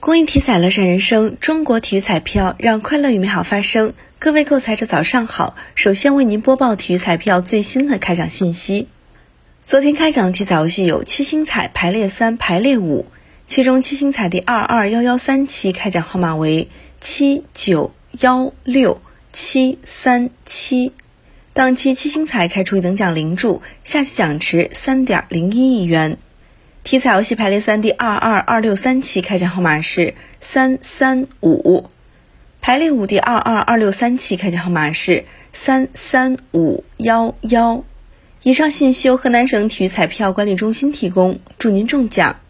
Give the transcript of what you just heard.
公益体彩乐善人生，中国体育彩票让快乐与美好发生。各位购彩者早上好，首先为您播报体育彩票最新的开奖信息。昨天开奖的体彩游戏有七星彩排列三、排列五，其中七星彩第二二幺幺三期开奖号码为七九幺六七三七，当期七星彩开出一等奖零注，下期奖池三点零一亿元。体彩游戏排列三第二二二六三期开奖号码是三三五，排列五第二二二六三期开奖号码是三三五幺幺。以上信息由河南省体育彩票管理中心提供，祝您中奖。